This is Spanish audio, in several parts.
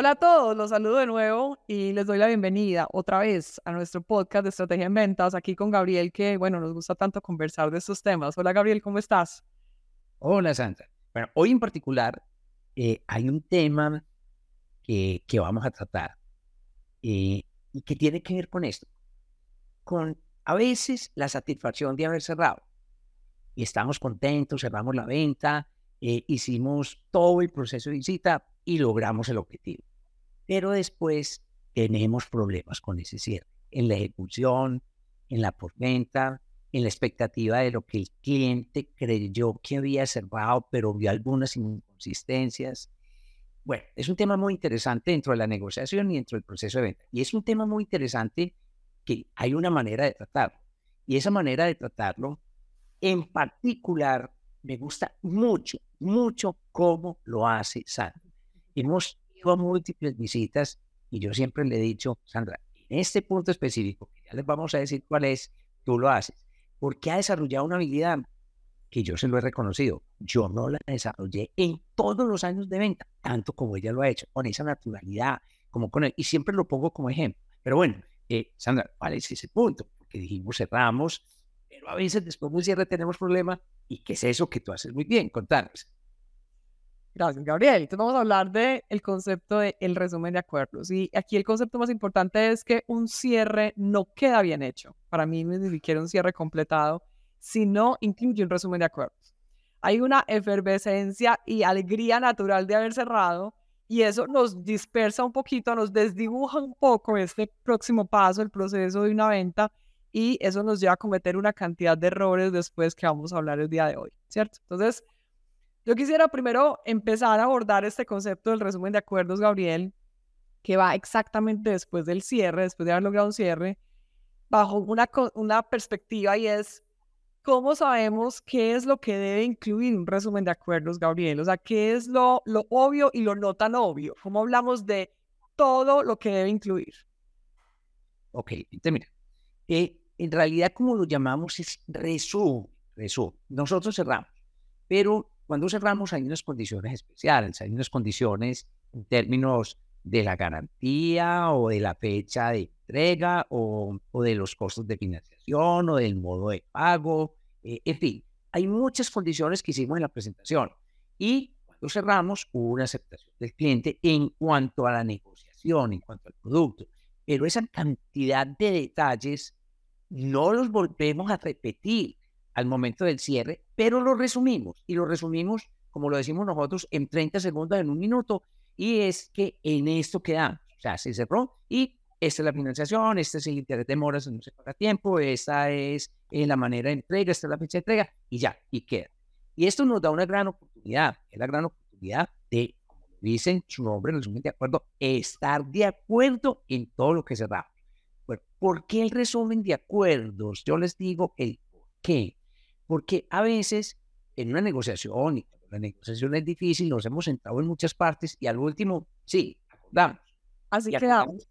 Hola a todos, los saludo de nuevo y les doy la bienvenida otra vez a nuestro podcast de Estrategia en Ventas, aquí con Gabriel, que bueno, nos gusta tanto conversar de estos temas. Hola Gabriel, ¿cómo estás? Hola Sandra. Bueno, hoy en particular eh, hay un tema que, que vamos a tratar eh, y que tiene que ver con esto, con a veces la satisfacción de haber cerrado y estamos contentos, cerramos la venta, eh, hicimos todo el proceso de visita, y logramos el objetivo. Pero después tenemos problemas con ese cierre, en la ejecución, en la porventa, en la expectativa de lo que el cliente creyó que había cerrado, pero vio algunas inconsistencias. Bueno, es un tema muy interesante dentro de la negociación y dentro del proceso de venta. Y es un tema muy interesante que hay una manera de tratarlo. Y esa manera de tratarlo, en particular, me gusta mucho, mucho cómo lo hace Sandra. Hemos a múltiples visitas y yo siempre le he dicho, Sandra, en este punto específico, ya les vamos a decir cuál es, tú lo haces, porque ha desarrollado una habilidad que yo se lo he reconocido. Yo no la desarrollé en todos los años de venta, tanto como ella lo ha hecho, con esa naturalidad, como con él, y siempre lo pongo como ejemplo. Pero bueno, eh, Sandra, ¿cuál es ese punto? Porque dijimos cerramos, pero a veces después de un cierre tenemos problemas. ¿Y qué es eso que tú haces muy bien? Contanos. Gracias, Gabriel. Entonces vamos a hablar del el concepto del el resumen de acuerdos. Y aquí el concepto más importante es que un cierre no queda bien hecho. Para mí ni siquiera un cierre completado, si no incluye un resumen de acuerdos. Hay una efervescencia y alegría natural de haber cerrado y eso nos dispersa un poquito, nos desdibuja un poco este próximo paso, el proceso de una venta y eso nos lleva a cometer una cantidad de errores después que vamos a hablar el día de hoy, ¿cierto? Entonces, yo quisiera primero empezar a abordar este concepto del resumen de acuerdos, Gabriel, que va exactamente después del cierre, después de haber logrado un cierre, bajo una, una perspectiva y es, ¿cómo sabemos qué es lo que debe incluir un resumen de acuerdos, Gabriel? O sea, ¿qué es lo, lo obvio y lo no tan obvio? ¿Cómo hablamos de todo lo que debe incluir? Ok, mira, eh, en realidad como lo llamamos es resumen, resumen. Nosotros cerramos, pero cuando cerramos hay unas condiciones especiales, hay unas condiciones en términos de la garantía o de la fecha de entrega o, de los costos de financiación o del modo de pago, eh, en fin, hay muchas condiciones que hicimos en la presentación. Y cuando cerramos hubo una aceptación del cliente en cuanto a la negociación, en cuanto al producto, pero esa cantidad de detalles no los volvemos a repetir al momento del cierre, pero lo resumimos y lo resumimos, como lo decimos nosotros, en 30 segundos, en un minuto, y es que en esto quedamos. O sea, se cerró y esta es la financiación, este es el interés de moras, no se paga tiempo, esta es eh, la manera de entrega, esta es la fecha de entrega, y ya, y queda. Y esto nos da una gran oportunidad, es la gran oportunidad de, como dicen su nombre, resumen de acuerdo, estar de acuerdo en todo lo que cerramos. Bueno, ¿por qué el resumen de acuerdos? Yo les digo el por qué. Porque a veces en una negociación, y la negociación es difícil, nos hemos sentado en muchas partes y al último, sí, acordamos. Así quedamos.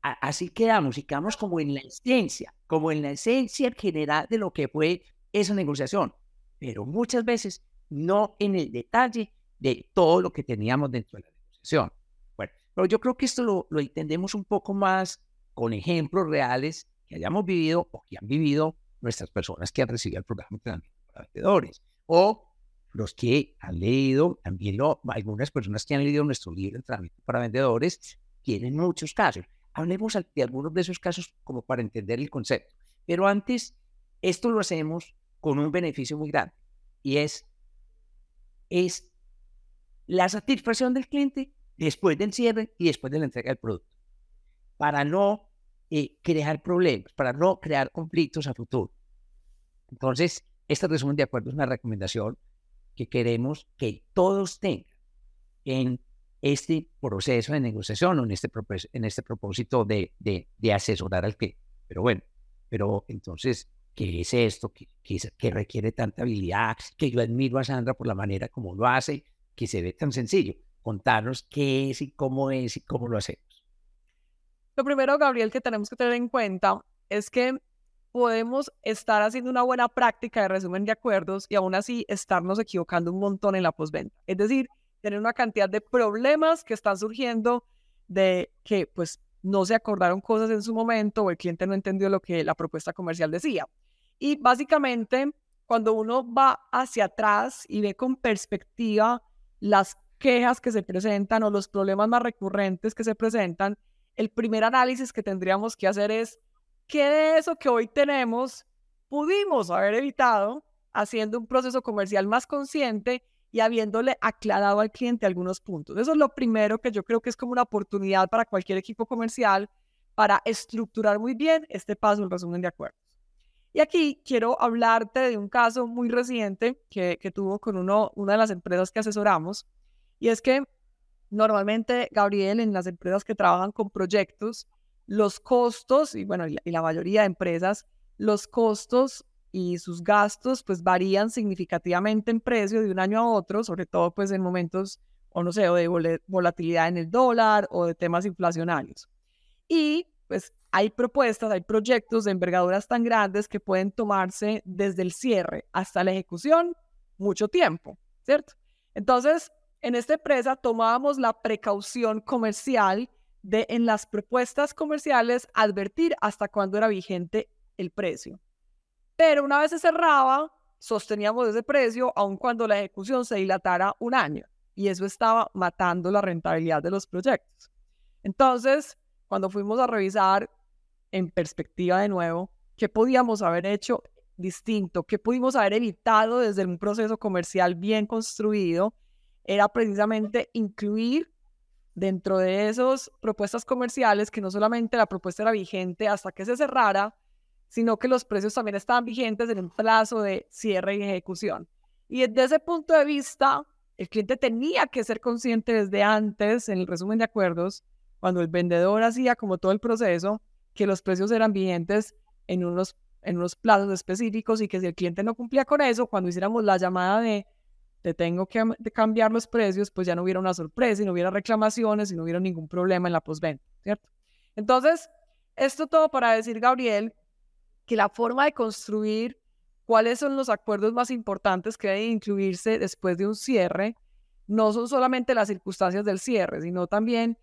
Así quedamos y quedamos como en la esencia, como en la esencia general de lo que fue esa negociación, pero muchas veces no en el detalle de todo lo que teníamos dentro de la negociación. Bueno, pero yo creo que esto lo, lo entendemos un poco más con ejemplos reales que hayamos vivido o que han vivido nuestras personas que han recibido el programa entrenamiento para vendedores o los que han leído, también lo, algunas personas que han leído nuestro libro entrenamiento para vendedores tienen muchos casos. Hablemos de algunos de esos casos como para entender el concepto. Pero antes, esto lo hacemos con un beneficio muy grande y es, es la satisfacción del cliente después del cierre y después de la entrega del producto. Para no eh, crear problemas, para no crear conflictos a futuro. Entonces, este resumen de acuerdo es una recomendación que queremos que todos tengan en este proceso de negociación o en este, en este propósito de, de, de asesorar al cliente. Pero bueno, pero entonces, ¿qué es esto? ¿Qué, qué, requiere tanta habilidad? Que yo admiro a Sandra por la manera como lo hace, que se ve tan sencillo. Contarnos qué es y cómo es y cómo lo hacemos. Lo primero, Gabriel, que tenemos que tener en cuenta es que podemos estar haciendo una buena práctica de resumen de acuerdos y aún así estarnos equivocando un montón en la postventa. Es decir, tener una cantidad de problemas que están surgiendo de que pues no se acordaron cosas en su momento o el cliente no entendió lo que la propuesta comercial decía. Y básicamente, cuando uno va hacia atrás y ve con perspectiva las quejas que se presentan o los problemas más recurrentes que se presentan, el primer análisis que tendríamos que hacer es qué de eso que hoy tenemos pudimos haber evitado haciendo un proceso comercial más consciente y habiéndole aclarado al cliente algunos puntos. Eso es lo primero que yo creo que es como una oportunidad para cualquier equipo comercial para estructurar muy bien este paso, el resumen de acuerdos. Y aquí quiero hablarte de un caso muy reciente que, que tuvo con uno, una de las empresas que asesoramos. Y es que normalmente, Gabriel, en las empresas que trabajan con proyectos, los costos, y bueno, y la mayoría de empresas, los costos y sus gastos pues varían significativamente en precio de un año a otro, sobre todo pues en momentos, o no sé, o de volatilidad en el dólar o de temas inflacionarios. Y pues hay propuestas, hay proyectos de envergaduras tan grandes que pueden tomarse desde el cierre hasta la ejecución mucho tiempo, ¿cierto? Entonces, en esta empresa tomábamos la precaución comercial de en las propuestas comerciales advertir hasta cuándo era vigente el precio. Pero una vez se cerraba, sosteníamos ese precio aun cuando la ejecución se dilatara un año. Y eso estaba matando la rentabilidad de los proyectos. Entonces, cuando fuimos a revisar en perspectiva de nuevo, qué podíamos haber hecho distinto, qué pudimos haber evitado desde un proceso comercial bien construido, era precisamente incluir dentro de esas propuestas comerciales que no solamente la propuesta era vigente hasta que se cerrara, sino que los precios también estaban vigentes en un plazo de cierre y ejecución. Y desde ese punto de vista, el cliente tenía que ser consciente desde antes, en el resumen de acuerdos, cuando el vendedor hacía como todo el proceso, que los precios eran vigentes en unos, en unos plazos específicos y que si el cliente no cumplía con eso, cuando hiciéramos la llamada de te tengo que cambiar los precios, pues ya no hubiera una sorpresa y no hubiera reclamaciones y no hubiera ningún problema en la postventa, ¿cierto? Entonces, esto todo para decir, Gabriel, que la forma de construir cuáles son los acuerdos más importantes que deben incluirse después de un cierre no son solamente las circunstancias del cierre, sino también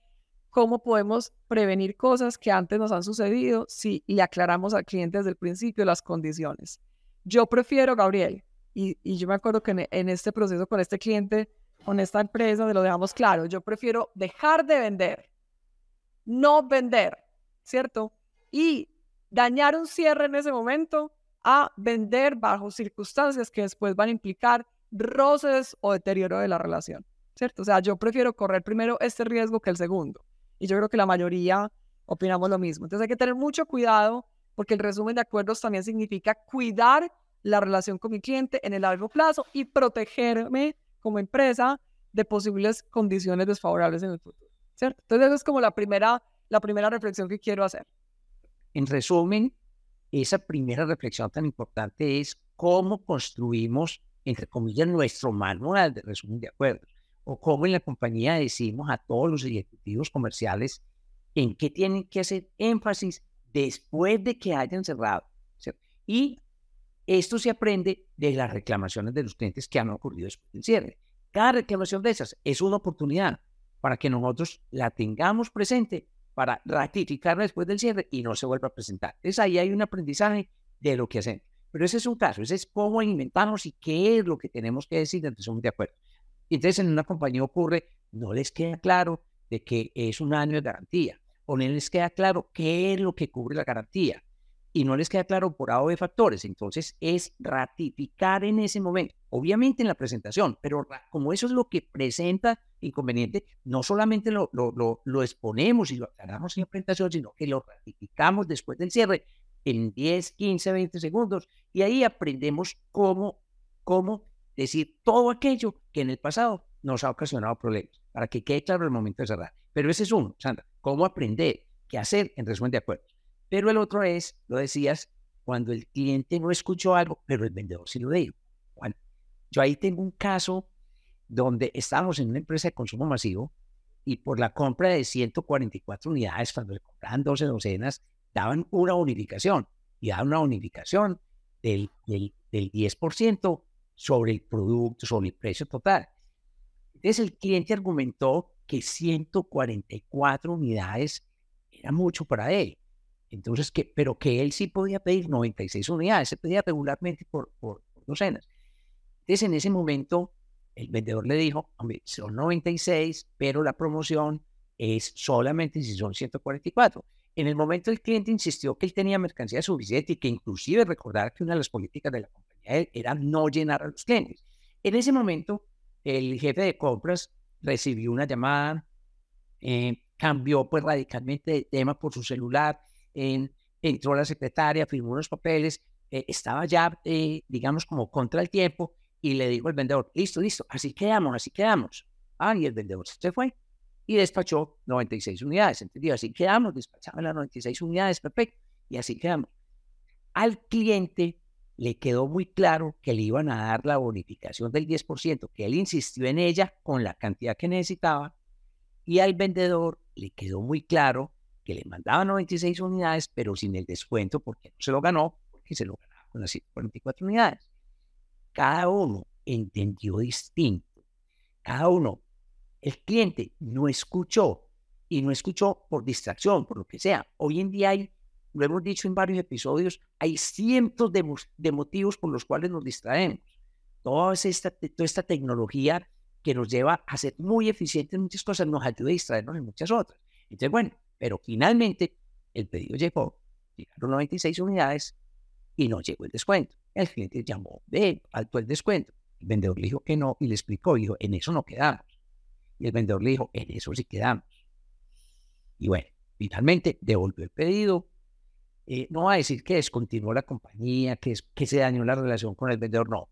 cómo podemos prevenir cosas que antes nos han sucedido si le aclaramos al cliente desde el principio las condiciones. Yo prefiero, Gabriel, y, yo me acuerdo que en, en, este proceso con este cliente, con esta empresa, de lo dejamos claro, yo prefiero dejar de vender, no vender, ¿cierto? Y dañar un cierre en ese momento a vender bajo circunstancias que después van a implicar roces o deterioro de la relación, ¿cierto? O sea, yo prefiero correr primero este riesgo que el segundo. Y yo creo que la mayoría opinamos lo mismo. Entonces hay que tener mucho cuidado porque el resumen de acuerdos también significa cuidar la relación con mi cliente en el largo plazo y protegerme como empresa de posibles condiciones desfavorables en el futuro, ¿cierto? Entonces esa es como la primera, la primera reflexión que quiero hacer. En resumen, esa primera reflexión tan importante es cómo construimos, entre comillas, nuestro manual de resumen de acuerdos, o cómo en la compañía decimos a todos los ejecutivos comerciales en qué tienen que hacer énfasis después de que hayan cerrado. Y esto se aprende de las reclamaciones de los clientes que han ocurrido después del cierre. Cada reclamación de esas es una oportunidad para que nosotros la tengamos presente para ratificar después del cierre y no se vuelva a presentar. Entonces ahí hay un aprendizaje de lo que hacemos. Pero ese es un caso, ese es cómo inventarnos y qué es lo que tenemos que decir, entonces somos de acuerdo. Entonces en una compañía ocurre, no les queda claro de que es un año de garantía, o no les queda claro qué es lo que cubre la garantía, y no les queda claro por A de factores. Entonces es ratificar en ese momento, obviamente en la presentación, pero como eso es lo que presenta inconveniente, no solamente lo, lo, lo, exponemos y lo aclaramos en la presentación, sino que lo ratificamos después del cierre en 10, 15, 20 segundos y ahí aprendemos cómo, cómo decir todo aquello que en el pasado nos ha ocasionado problemas, para que quede claro el momento de cerrar. Pero ese es uno, Sandra, cómo aprender, qué hacer en resumen de acuerdos. Pero el otro es, lo decías, cuando el cliente no escuchó algo, pero el vendedor sí lo dijo. Bueno, yo ahí tengo un caso donde estábamos en una empresa de consumo masivo y por la compra de 144 unidades, cuando le compraban 12 docenas, daban una bonificación y daban una bonificación del, del, del 10% sobre el producto, sobre el precio total. Entonces el cliente argumentó que 144 unidades era mucho para él. Entonces, que, pero que él sí podía pedir 96 unidades, se pedía regularmente por, por, docenas. Entonces, en ese momento, el vendedor le dijo, hombre, son 96, pero la promoción es solamente si son 144. En el momento el cliente insistió que él tenía mercancía suficiente y que inclusive recordar que una de las políticas de la compañía era no llenar a los clientes. En ese momento, el jefe de compras recibió una llamada, eh, cambió pues radicalmente de tema por su celular, entró la secretaria, firmó unos papeles, eh, estaba ya, eh, digamos, como contra el tiempo y le dijo al vendedor, listo, listo, así quedamos, así quedamos. Ah, y el vendedor se fue y despachó 96 unidades, ¿entendido? Así quedamos, despachamos las 96 unidades, perfecto, y así quedamos. Al cliente le quedó muy claro que le iban a dar la bonificación del 10%, que él insistió en ella con la cantidad que necesitaba, y al vendedor le quedó muy claro que le mandaba 96 unidades, pero sin el descuento, porque no se lo ganó, porque se lo ganaba con las 144 unidades. Cada uno entendió distinto. Cada uno, el cliente no escuchó y no escuchó por distracción, por lo que sea. Hoy en día hay, lo hemos dicho en varios episodios, hay cientos de, de motivos por los cuales nos distraemos. Toda esta, toda esta tecnología que nos lleva a ser muy eficientes en muchas cosas nos ayuda a distraernos en muchas otras. Entonces, bueno, pero finalmente el pedido llegó, llegaron 96 unidades y no llegó el descuento. El cliente llamó, ve, faltó el descuento. El vendedor le dijo que no y le explicó, dijo, en eso no quedamos. Y el vendedor le dijo, en eso sí quedamos. Y bueno, finalmente devolvió el pedido. Eh, no va a decir que descontinuó la compañía, que, que se dañó la relación con el vendedor, no.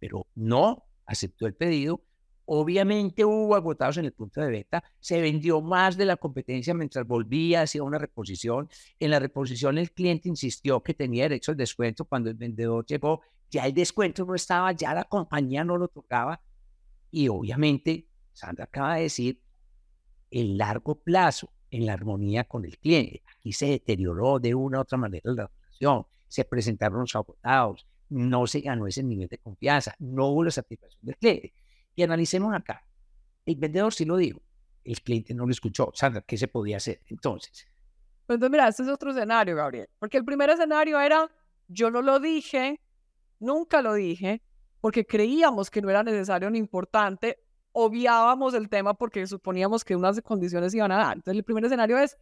Pero no aceptó el pedido Obviamente hubo agotados en el punto de venta, se vendió más de la competencia mientras volvía hacia una reposición. En la reposición el cliente insistió que tenía derecho al descuento cuando el vendedor llegó, ya el descuento no estaba, ya la compañía no lo tocaba. Y obviamente, Sandra acaba de decir, el largo plazo en la armonía con el cliente. Aquí se deterioró de una u otra manera la relación, se presentaron los agotados, no se ganó ese nivel de confianza, no hubo la satisfacción del cliente. Y analicemos acá. El vendedor sí lo dijo, el cliente no lo escuchó. Sandra, ¿qué se podía hacer entonces? Pues entonces, mira, este es otro escenario, Gabriel. Porque el primer escenario era, yo no lo dije, nunca lo dije, porque creíamos que no era necesario ni importante, obviábamos el tema porque suponíamos que unas condiciones iban a dar. Entonces, el primer escenario es,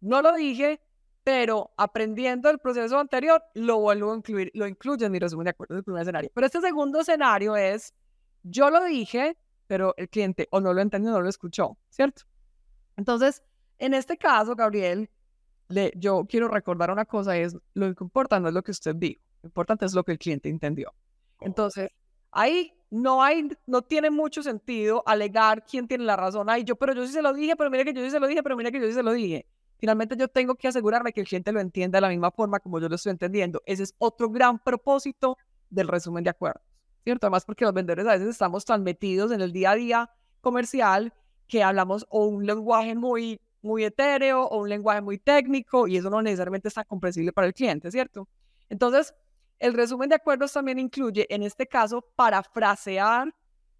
no lo dije, pero aprendiendo el proceso anterior, lo vuelvo a incluir, lo incluyo en mi resumen de acuerdo del primer escenario. Pero este segundo escenario es, yo lo dije, pero el cliente o no lo entendió, no lo escuchó, ¿cierto? Entonces, en este caso, Gabriel, le, yo quiero recordar una cosa, es lo que importa no es lo que usted dijo, lo importante es lo que el cliente entendió. Entonces, ahí no hay, no tiene mucho sentido alegar quién tiene la razón. Ay, yo, pero yo sí se lo dije, pero mira que yo sí se lo dije, pero mira que yo sí se lo dije. Finalmente yo tengo que asegurarme que el cliente lo entienda de la misma forma como yo lo estoy entendiendo. Ese es otro gran propósito del resumen de acuerdo. ¿Cierto? Además porque los vendedores a veces estamos tan metidos en el día a día comercial que hablamos o un lenguaje muy, muy etéreo o un lenguaje muy técnico y eso no necesariamente está comprensible para el cliente, ¿cierto? Entonces, el resumen de acuerdos también incluye, en este caso, parafrasear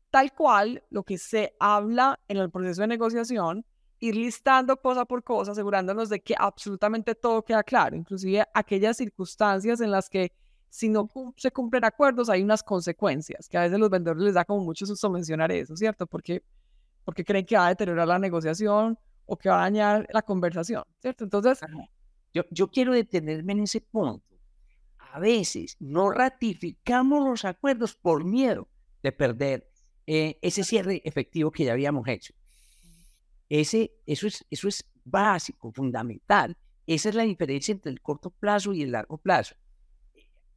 tal cual lo que se habla en el proceso de negociación, ir listando cosa por cosa, asegurándonos de que absolutamente todo queda claro, inclusive aquellas circunstancias en las que si no se cumplen acuerdos, hay unas consecuencias, que a veces los vendedores les da como mucho susto mencionar eso, ¿cierto? Porque, porque creen que va a deteriorar la negociación o que va a dañar la conversación, ¿cierto? Entonces... Yo, yo quiero detenerme en ese punto. A veces no ratificamos los acuerdos por miedo de perder eh, ese cierre efectivo que ya habíamos hecho. Ese, eso, es, eso es básico, fundamental. Esa es la diferencia entre el corto plazo y el largo plazo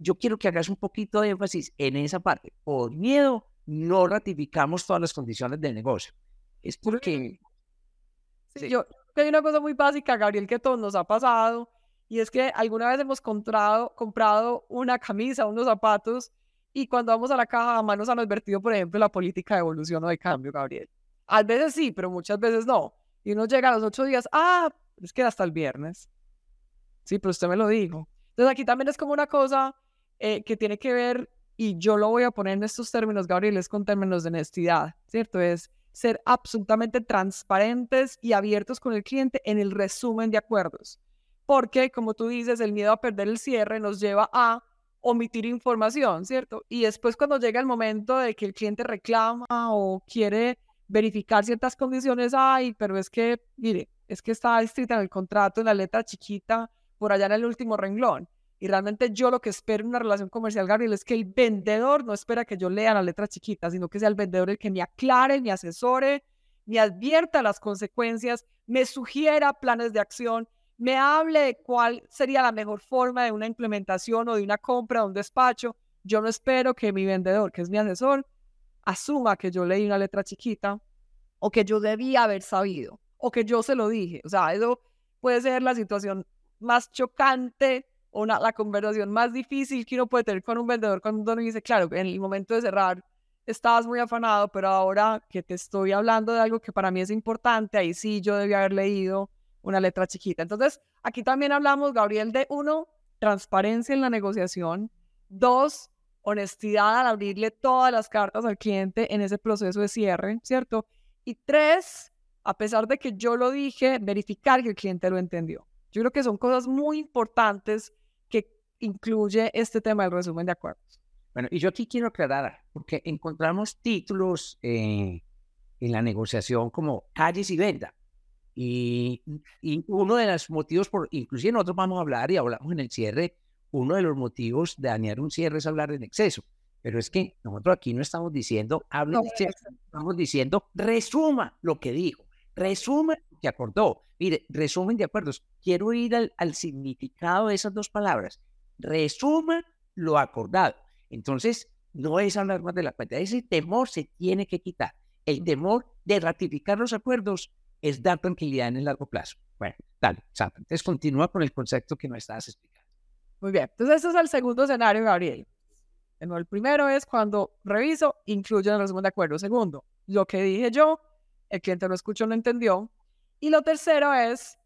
yo quiero que hagas un poquito de énfasis en esa parte. Por miedo, no ratificamos todas las condiciones del negocio. Es porque... Sí, Yo hay una cosa muy básica, Gabriel, que todos nos ha pasado, y es que alguna vez hemos comprado, comprado una camisa, unos zapatos, y cuando vamos a la caja jamás nos han advertido, por ejemplo, la política de evolución o de cambio, Gabriel. A veces sí, pero muchas veces no. Y uno llega a los ocho días, ah, es que hasta el viernes. Sí, pero usted me lo dijo. Entonces aquí también es como una cosa eh, que tiene que ver, y yo lo voy a poner en estos términos, Gabriel, es con términos de honestidad, ¿cierto? Es ser absolutamente transparentes y abiertos con el cliente en el resumen de acuerdos. Porque, como tú dices, el miedo a perder el cierre nos lleva a omitir información, ¿cierto? Y después cuando llega el momento de que el cliente reclama o quiere verificar ciertas condiciones, ay, pero es que, mire, es que está escrita en el contrato, en la letra chiquita, por allá en el último renglón. Y realmente yo lo que espero en una relación comercial, Gabriel, es que el vendedor no espera que yo lea la letra chiquita, sino que sea el vendedor el que me aclare, me asesore, me advierta las consecuencias, me sugiera planes de acción, me hable de cuál sería la mejor forma de una implementación o de una compra, o un despacho. Yo no espero que mi vendedor, que es mi asesor, asuma que yo leí una letra chiquita o que yo debía haber sabido o que yo se lo dije. O sea, eso puede ser la situación más chocante una, la conversación más difícil que uno puede tener con un vendedor cuando uno dice, claro, en el momento de cerrar estabas muy afanado, pero ahora que te estoy hablando de algo que para mí es importante, ahí sí yo debía haber leído una letra chiquita. Entonces, aquí también hablamos, Gabriel, de uno, transparencia en la negociación, dos, honestidad al abrirle todas las cartas al cliente en ese proceso de cierre, ¿cierto? Y tres, a pesar de que yo lo dije, verificar que el cliente lo entendió. Yo creo que son cosas muy importantes incluye este tema del resumen de acuerdos. Bueno, y yo aquí quiero aclarar, porque encontramos títulos eh, en la negociación como calles y venta. Y, y, uno de los motivos, por, inclusive nosotros vamos a hablar y hablamos en el cierre, uno de los motivos de dañar un cierre es hablar en exceso. Pero es que nosotros aquí no estamos diciendo hable en exceso, estamos diciendo resuma lo que dijo, resuma lo que acordó. Mire, resumen de acuerdos. Quiero ir al, al significado de esas dos palabras resuma lo acordado. Entonces, no es hablar más de la cuenta, ese temor se tiene que quitar. El temor de ratificar los acuerdos es dar tranquilidad en el largo plazo. Bueno, dale, Sandra. Entonces continúa con el concepto que nos estabas explicando. Muy bien, entonces este es el segundo escenario, Gabriel. El primero es cuando reviso, incluyo el resumen de acuerdo. Segundo, lo que dije yo, el cliente lo escuchó, no entendió. Y lo tercero es,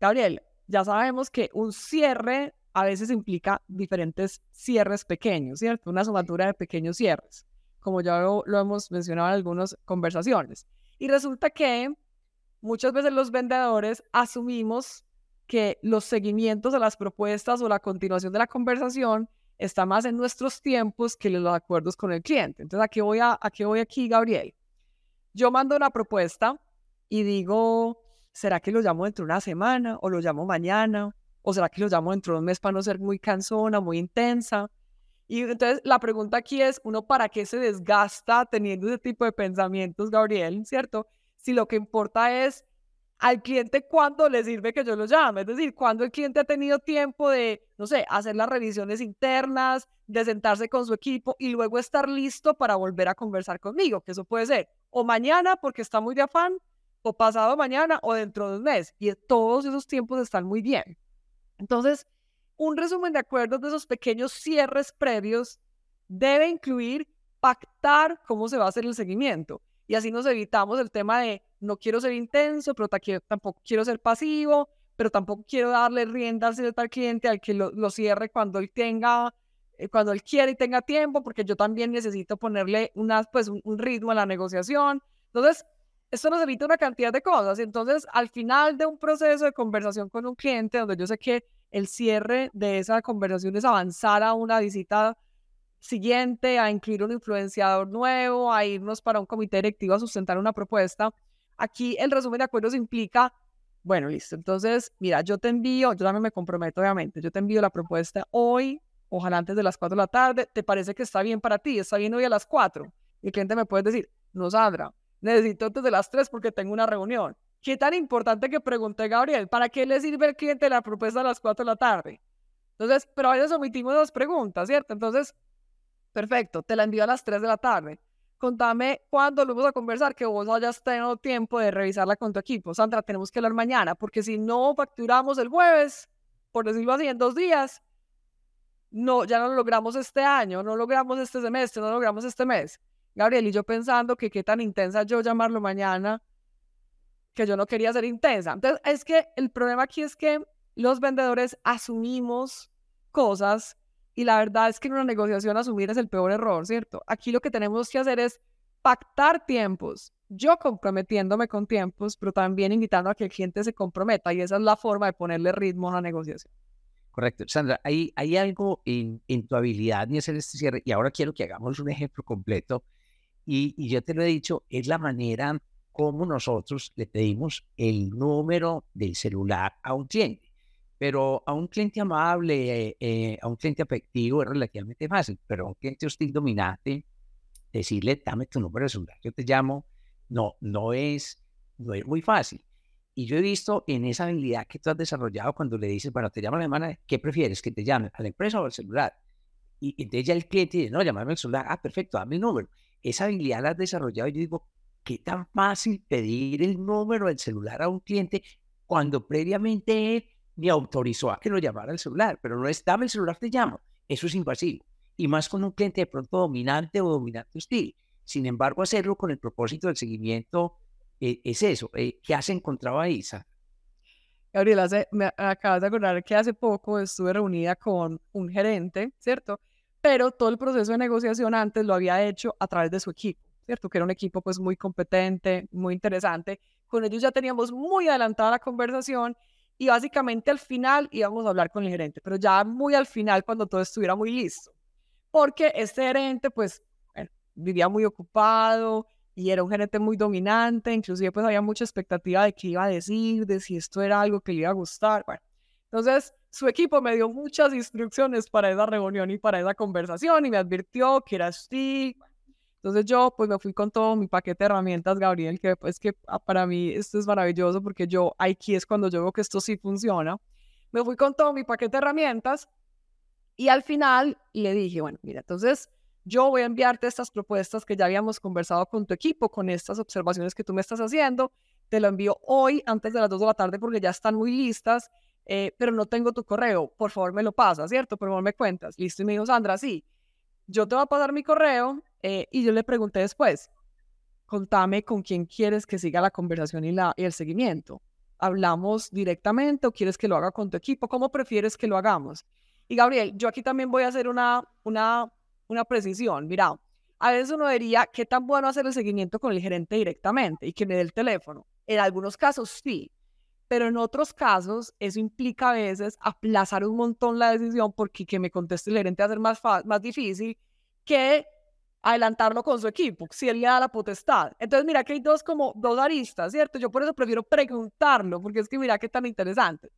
Gabriel, ya sabemos que un cierre a veces implica diferentes cierres pequeños, ¿cierto? Una sumatura de pequeños cierres, como ya lo, hemos mencionado en algunas conversaciones. Y resulta que muchas veces los vendedores asumimos que los seguimientos a las propuestas o la continuación de la conversación está más en nuestros tiempos que los acuerdos con el cliente. Entonces, ¿a qué voy, a, a qué voy aquí, Gabriel? Yo mando una propuesta y digo, ¿será que lo llamo dentro de una semana o lo llamo mañana? ¿O será que lo llamo dentro de un mes para no ser muy cansona, muy intensa? Y entonces la pregunta aquí es, ¿uno para qué se desgasta teniendo ese tipo de pensamientos, Gabriel? ¿Cierto? Si lo que importa es al cliente cuándo le sirve que yo lo llame, es decir, cuando el cliente ha tenido tiempo de, no sé, hacer las revisiones internas, de sentarse con su equipo y luego estar listo para volver a conversar conmigo, que eso puede ser o mañana porque está muy de afán, o pasado mañana, o dentro de un mes. Y todos esos tiempos están muy bien. Entonces, un resumen de acuerdos de esos pequeños cierres previos debe incluir pactar cómo se va a hacer el seguimiento. Y así nos evitamos el tema de no quiero ser intenso, pero tampoco quiero ser pasivo, pero tampoco quiero darle riendas a tal cliente al que lo, cierre cuando él tenga, eh, cuando él quiere y tenga tiempo, porque yo también necesito ponerle pues, un ritmo a la negociación. Entonces, esto nos evita una cantidad de cosas. Entonces, al final de un proceso de conversación con un cliente, donde yo sé que el cierre de esa conversación es avanzar a una visita siguiente, a incluir un influenciador nuevo, a irnos para un comité directivo a sustentar una propuesta. Aquí el resumen de acuerdos implica, bueno, listo, entonces, mira, yo te envío, yo también me comprometo, obviamente, yo te envío la propuesta hoy, ojalá antes de las 4 de la tarde, ¿te parece que está bien para ti? ¿Está bien hoy a las 4? Y el cliente me puede decir, no, Sandra, necesito antes de las 3 porque tengo una reunión. ¿Qué tan importante que pregunté Gabriel? ¿Para qué le sirve el cliente la propuesta a las 4 de la tarde? Entonces, pero a veces omitimos dos preguntas, ¿cierto? Entonces, perfecto, te la envío a las 3 de la tarde. Contame cuándo lo vamos a conversar, que vos hayas tenido tiempo de revisarla con tu equipo. Sandra, tenemos que hablar mañana, porque si no facturamos el jueves, por decirlo así, en dos días, no, ya no lo logramos este año, no logramos este semestre, no logramos este mes. Gabriel, y yo pensando que qué tan intensa yo llamarlo mañana, que yo no quería ser intensa. Entonces, es que el problema aquí es que los vendedores asumimos cosas y la verdad es que en una negociación asumir es el peor error, ¿cierto? Aquí lo que tenemos que hacer es pactar tiempos yo comprometiéndome con tiempos, pero también invitando a que el cliente se comprometa y esa es la forma de ponerle ritmo a la negociación. Correcto. Sandra, hay, hay algo en, en tu habilidad de hacer este cierre y ahora quiero que hagamos un ejemplo completo y, y yo te lo he dicho, es la manera como nosotros le pedimos el número del celular a un cliente. Pero a un cliente amable, eh, eh, a un cliente afectivo es relativamente fácil, pero a un cliente hostil dominante, decirle, dame tu número de celular, yo te llamo, no, no es, no es muy fácil. Y yo he visto en esa habilidad que tú has desarrollado cuando le dices, bueno, te llama la semana, ¿qué prefieres? ¿Que te llame a la empresa o al celular? Y entonces ya el cliente dice, no, llamame al celular, ah, perfecto, dame el número. Esa habilidad la has desarrollado yo digo, qué tan fácil pedir el número del celular a un cliente cuando previamente él me autorizó a que lo llamara al celular, pero no es dame el celular, te llamo. Eso es invasivo. Y más con un cliente de pronto dominante o dominante hostil. Sin embargo, hacerlo con el propósito del seguimiento eh, es eso. Eh, ¿Qué has encontrado ahí, Isa? Gabriela, me acabas de acordar que hace poco estuve reunida con un gerente, ¿cierto? Pero todo el proceso de negociación antes lo había hecho a través de su equipo. ¿cierto? Que era un equipo pues muy competente, muy interesante. Con ellos ya teníamos muy adelantada la conversación y básicamente al final íbamos a hablar con el gerente, pero ya muy al final cuando todo estuviera muy listo. Porque este gerente pues vivía muy ocupado y era un gerente muy dominante, inclusive pues había mucha expectativa de qué iba a decir, de si esto era algo que le iba a gustar. Bueno, entonces su equipo me dio muchas instrucciones para esa reunión y para esa conversación y me advirtió que era así. Entonces yo pues me fui con todo mi paquete de herramientas, Gabriel, que pues que ah, para mí esto es maravilloso porque yo aquí es cuando yo veo que esto sí funciona. Me fui con todo mi paquete de herramientas y al final le dije, bueno, mira, entonces yo voy a enviarte estas propuestas que ya habíamos conversado con tu equipo, con estas observaciones que tú me estás haciendo. Te lo envío hoy antes de las 2 de la tarde porque ya están muy listas, eh, pero no tengo tu correo. Por favor, me lo pasas, ¿cierto? Por favor, me cuentas. Listo. Y me dijo, Sandra, sí, yo te voy a pasar mi correo eh, y yo le pregunté después, contame con quién quieres que siga la conversación y, la, el seguimiento. ¿Hablamos directamente o quieres que lo haga con tu equipo? ¿Cómo prefieres que lo hagamos? Y Gabriel, yo aquí también voy a hacer una, una, una precisión. Mira, a veces uno diría, ¿qué tan bueno hacer el seguimiento con el gerente directamente y que me dé el teléfono? En algunos casos sí, pero en otros casos eso implica a veces aplazar un montón la decisión porque que me conteste el gerente va a ser más, más difícil que adelantarlo con su equipo, si él le da la potestad. Entonces, mira que hay dos como dos aristas, ¿cierto? Yo por eso prefiero preguntarlo, porque es que mira qué tan interesante.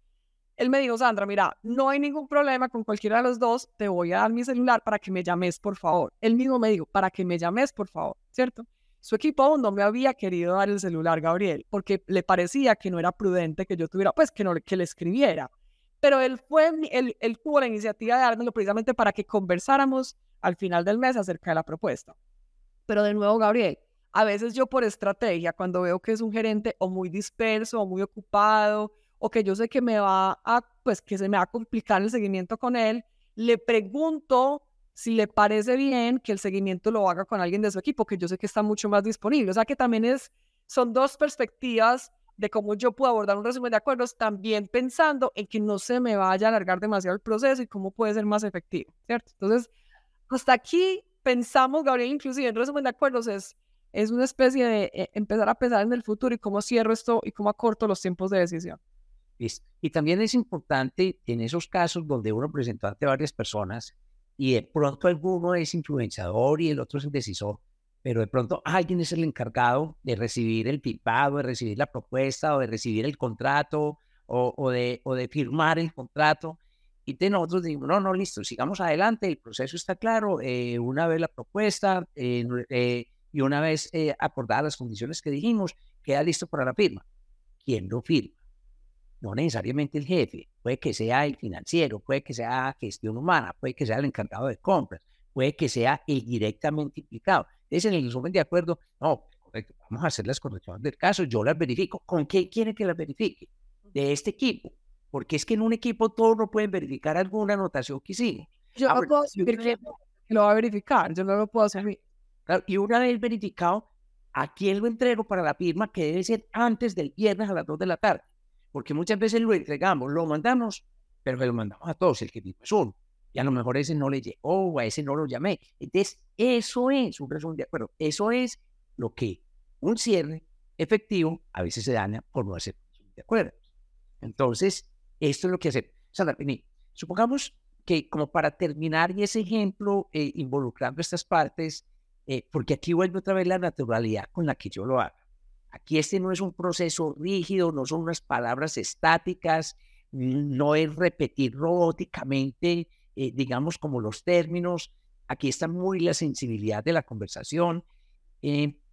Él me dijo, Sandra, mira, no hay ningún problema con cualquiera de los dos, te voy a dar mi celular para que me llames, por favor. Él mismo me dijo, para que me llames, por favor, ¿cierto? Su equipo aún no me había querido dar el celular, Gabriel, porque le parecía que no era prudente que yo tuviera, pues que, no, que le escribiera. Pero él, fue, él, él tuvo la iniciativa de dármelo precisamente para que conversáramos al final del mes acerca de la propuesta. Pero de nuevo, Gabriel, a veces yo por estrategia, cuando veo que es un gerente o muy disperso o muy ocupado, o que yo sé que me va a, pues que se me va a complicar el seguimiento con él, le pregunto si le parece bien que el seguimiento lo haga con alguien de su equipo, que yo sé que está mucho más disponible. O sea que también es, son dos perspectivas de cómo yo puedo abordar un resumen de acuerdos, también pensando en que no se me vaya a alargar demasiado el proceso y cómo puede ser más efectivo, ¿cierto? Entonces, hasta aquí pensamos, Gabriel, inclusive en resumen de acuerdos, es, es una especie de eh, empezar a pensar en el futuro y cómo cierro esto y cómo acorto los tiempos de decisión. Y también es importante en esos casos donde uno presentó ante varias personas y de pronto alguno es influenciador y el otro es el decisor, pero de pronto alguien es el encargado de recibir el pipado, de recibir la propuesta o de recibir el contrato o, de, o de firmar el contrato. Y nosotros decimos, no, no, listo, sigamos adelante, el proceso está claro, eh, una vez la propuesta eh, eh, y una vez acordadas las condiciones que dijimos, queda listo para la firma. ¿Quién lo firma? No necesariamente el jefe, puede que sea el financiero, puede que sea gestión humana, puede que sea el encargado de compras, puede que sea el directamente implicado. Es en el resumen de acuerdo, no, correcto, vamos a hacer las correcciones del caso, yo las verifico. ¿Con qué quiere que las verifique? De este equipo porque es que en un equipo todos no pueden verificar alguna anotación que sigue. Yo no puedo que lo va a verificar, yo no lo puedo asumir. y una vez verificado, ¿a quién lo entrego para la firma? Que debe ser antes del viernes a las 2 de la tarde. Porque muchas veces lo entregamos, lo mandamos, pero lo mandamos a todos, el que firma es uno. Y a lo mejor ese no le llegó, o a ese no lo llamé. Entonces, eso es un resumen de acuerdo. Eso es lo que un cierre efectivo a veces se daña por no hacer de acuerdo. Entonces, esto es lo que hace. Sandra, supongamos que como para terminar y ese ejemplo, eh, involucrando estas partes, eh, porque aquí vuelve otra vez la naturalidad con la que yo lo hago. Aquí este no es un proceso rígido, no son unas palabras estáticas, no es repetir robóticamente, eh, digamos, como los términos. Aquí está muy la sensibilidad de la conversación.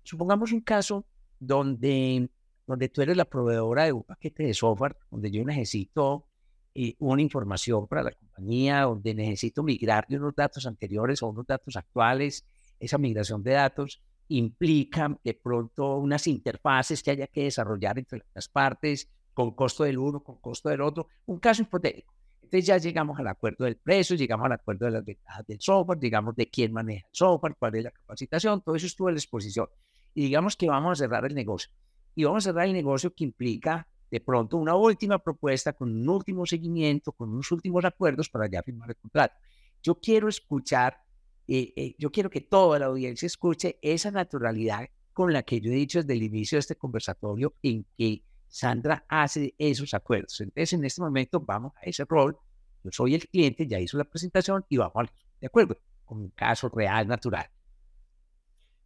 supongamos un caso donde, donde tú eres la proveedora de un paquete de software, donde yo necesito eh, una información para la compañía, donde necesito migrar de unos datos anteriores a unos datos actuales. Esa migración de datos implica de pronto unas interfaces que haya que desarrollar entre las partes, con costo del uno, con costo del otro. Un caso hipotético. Entonces ya llegamos al acuerdo del precio, llegamos al acuerdo de las ventajas del software, digamos de quién maneja el software, cuál es la capacitación, todo eso estuvo en la exposición y digamos que vamos a cerrar el negocio. Y vamos a cerrar el negocio que implica de pronto una última propuesta con un último seguimiento, con unos últimos acuerdos para ya firmar el contrato. Yo quiero escuchar, eh, eh, yo quiero que toda la audiencia escuche esa naturalidad con la que yo he dicho desde el inicio de este conversatorio en que Sandra hace esos acuerdos. Entonces, en este momento vamos a ese rol. Yo soy el cliente, ya hizo la presentación y vamos al de acuerdo, con un caso real, natural.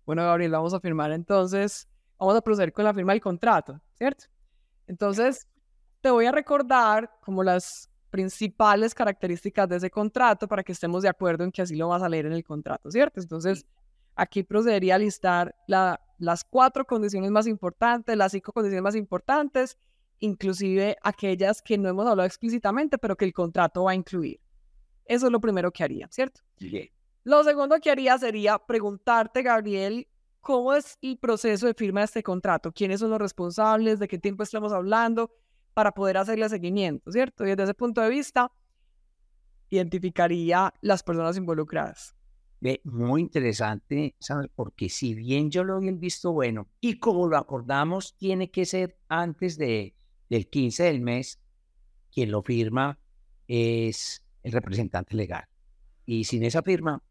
Bueno, Gabriel, vamos a firmar entonces, vamos a proceder con la firma del contrato, ¿cierto? Entonces, te voy a recordar como las principales características de ese contrato para que estemos de acuerdo en que así lo vas a leer en el contrato, ¿cierto? Entonces, aquí procedería a listar las cuatro condiciones más importantes, las cinco condiciones más importantes, inclusive aquellas que no hemos hablado explícitamente, pero que el contrato va a incluir. Eso es lo primero que haría, ¿cierto? Sí. Lo segundo que haría sería preguntarte, Gabriel, ¿cómo es el proceso de firma de este contrato? ¿Quiénes son los responsables? ¿De qué tiempo estamos hablando? Para poder hacerle seguimiento, ¿cierto? Y desde ese punto de vista, identificaría las personas involucradas. muy interesante, porque si bien yo lo había visto bueno y como lo acordamos, tiene que ser antes de, del 15 del mes, quien lo firma es el representante legal. Y sin esa firma,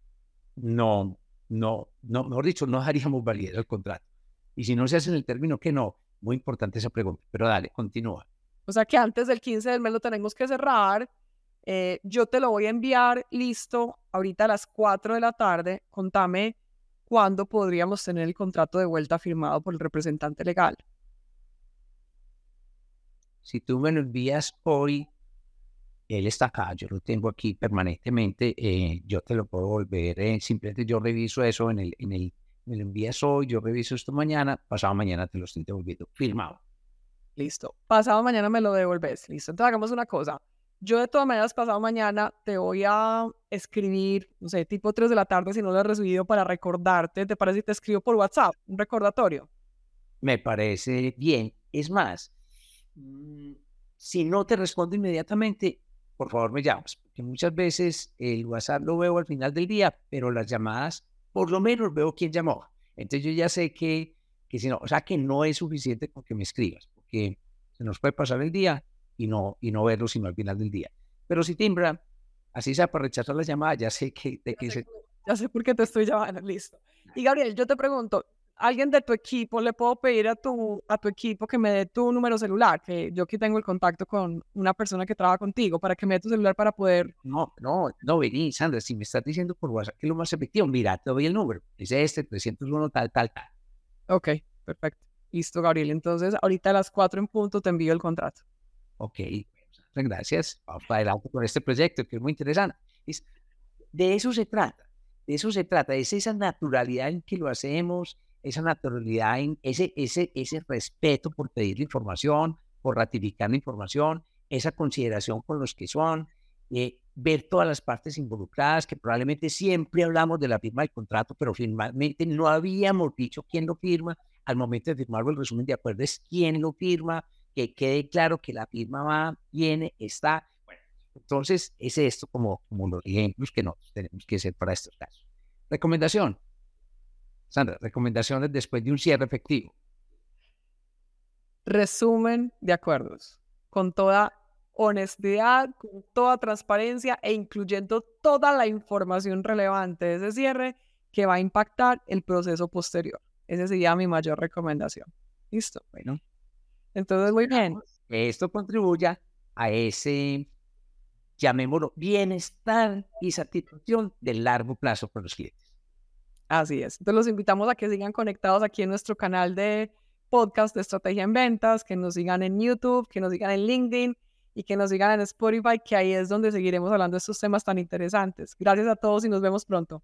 no, no, no, mejor dicho, no haríamos válido el contrato. Y si no se hace en el término que no, muy importante esa pregunta, pero dale, continúa. O sea que antes del 15 del mes lo tenemos que cerrar. Eh, yo te lo voy a enviar listo ahorita a las 4 de la tarde. Contame cuándo podríamos tener el contrato de vuelta firmado por el representante legal. Si tú me lo envías hoy, él está acá, yo lo tengo aquí permanentemente, eh, yo te lo puedo volver, eh, simplemente yo reviso eso en el, en el, me lo envías hoy, yo reviso esto mañana, pasado mañana te lo estoy devolviendo, firmado. Listo, pasado mañana me lo devolves, listo, entonces hagamos una cosa, yo de todas maneras pasado mañana te voy a escribir, no sé, tipo 3 de la tarde si no lo he recibido para recordarte, ¿te parece si te escribo por WhatsApp, un recordatorio? Me parece bien, es más, mm, si no te respondo inmediatamente, por favor me llamas, porque muchas veces el WhatsApp lo veo al final del día, pero las llamadas, por lo menos veo quién llamó. Entonces yo ya sé que, que si no, o sea, que no es suficiente con que me escribas, porque se nos puede pasar el día y no, y no verlo sino al final del día. Pero si timbra, así sea para rechazar las llamadas, ya sé que... De ya, sé, ya sé por qué te estoy llamando, listo. Y Gabriel, yo te pregunto, alguien de tu equipo, le puedo pedir a tu, a tu equipo que me dé tu número celular, que yo aquí tengo el contacto con una persona que trabaja contigo, para que me dé tu celular para poder... No, no, no, vení, Sandra, si me estás diciendo por WhatsApp que es lo más efectivo, mira, te doy el número, es este, 301, tal, tal, tal. Ok, perfecto. Listo, Gabriel. Entonces, ahorita a las 4 en punto te envío el contrato. Ok, gracias. Vamos para adelante con este proyecto, que es muy interesante. de eso se trata, de eso se trata, es esa naturalidad en que lo hacemos, esa naturalidad, ese, ese, ese respeto por pedir la información, por ratificar la información, esa consideración con los que son, eh, ver todas las partes involucradas, que probablemente siempre hablamos de la firma del contrato, pero finalmente no habíamos dicho quién lo firma. Al momento de firmarlo, el resumen de acuerdo es quién lo firma, que quede claro que la firma va, viene, está. Entonces es esto como, como los ejemplos que nosotros tenemos que hacer para estos casos. Recomendación, Sandra, recomendaciones después de un cierre efectivo. Resumen de acuerdos, con toda honestidad, con toda transparencia e incluyendo toda la información relevante de ese cierre que va a impactar el proceso posterior. Esa sería mi mayor recomendación. Listo. Bueno. Entonces, muy bien. Esto contribuya a ese, llamémoslo, bienestar y satisfacción de largo plazo con los clientes. Así es. Entonces los invitamos a que sigan conectados aquí en nuestro canal de podcast de estrategia en ventas, que nos sigan en YouTube, que nos sigan en LinkedIn y que nos sigan en Spotify, que ahí es donde seguiremos hablando de estos temas tan interesantes. Gracias a todos y nos vemos pronto.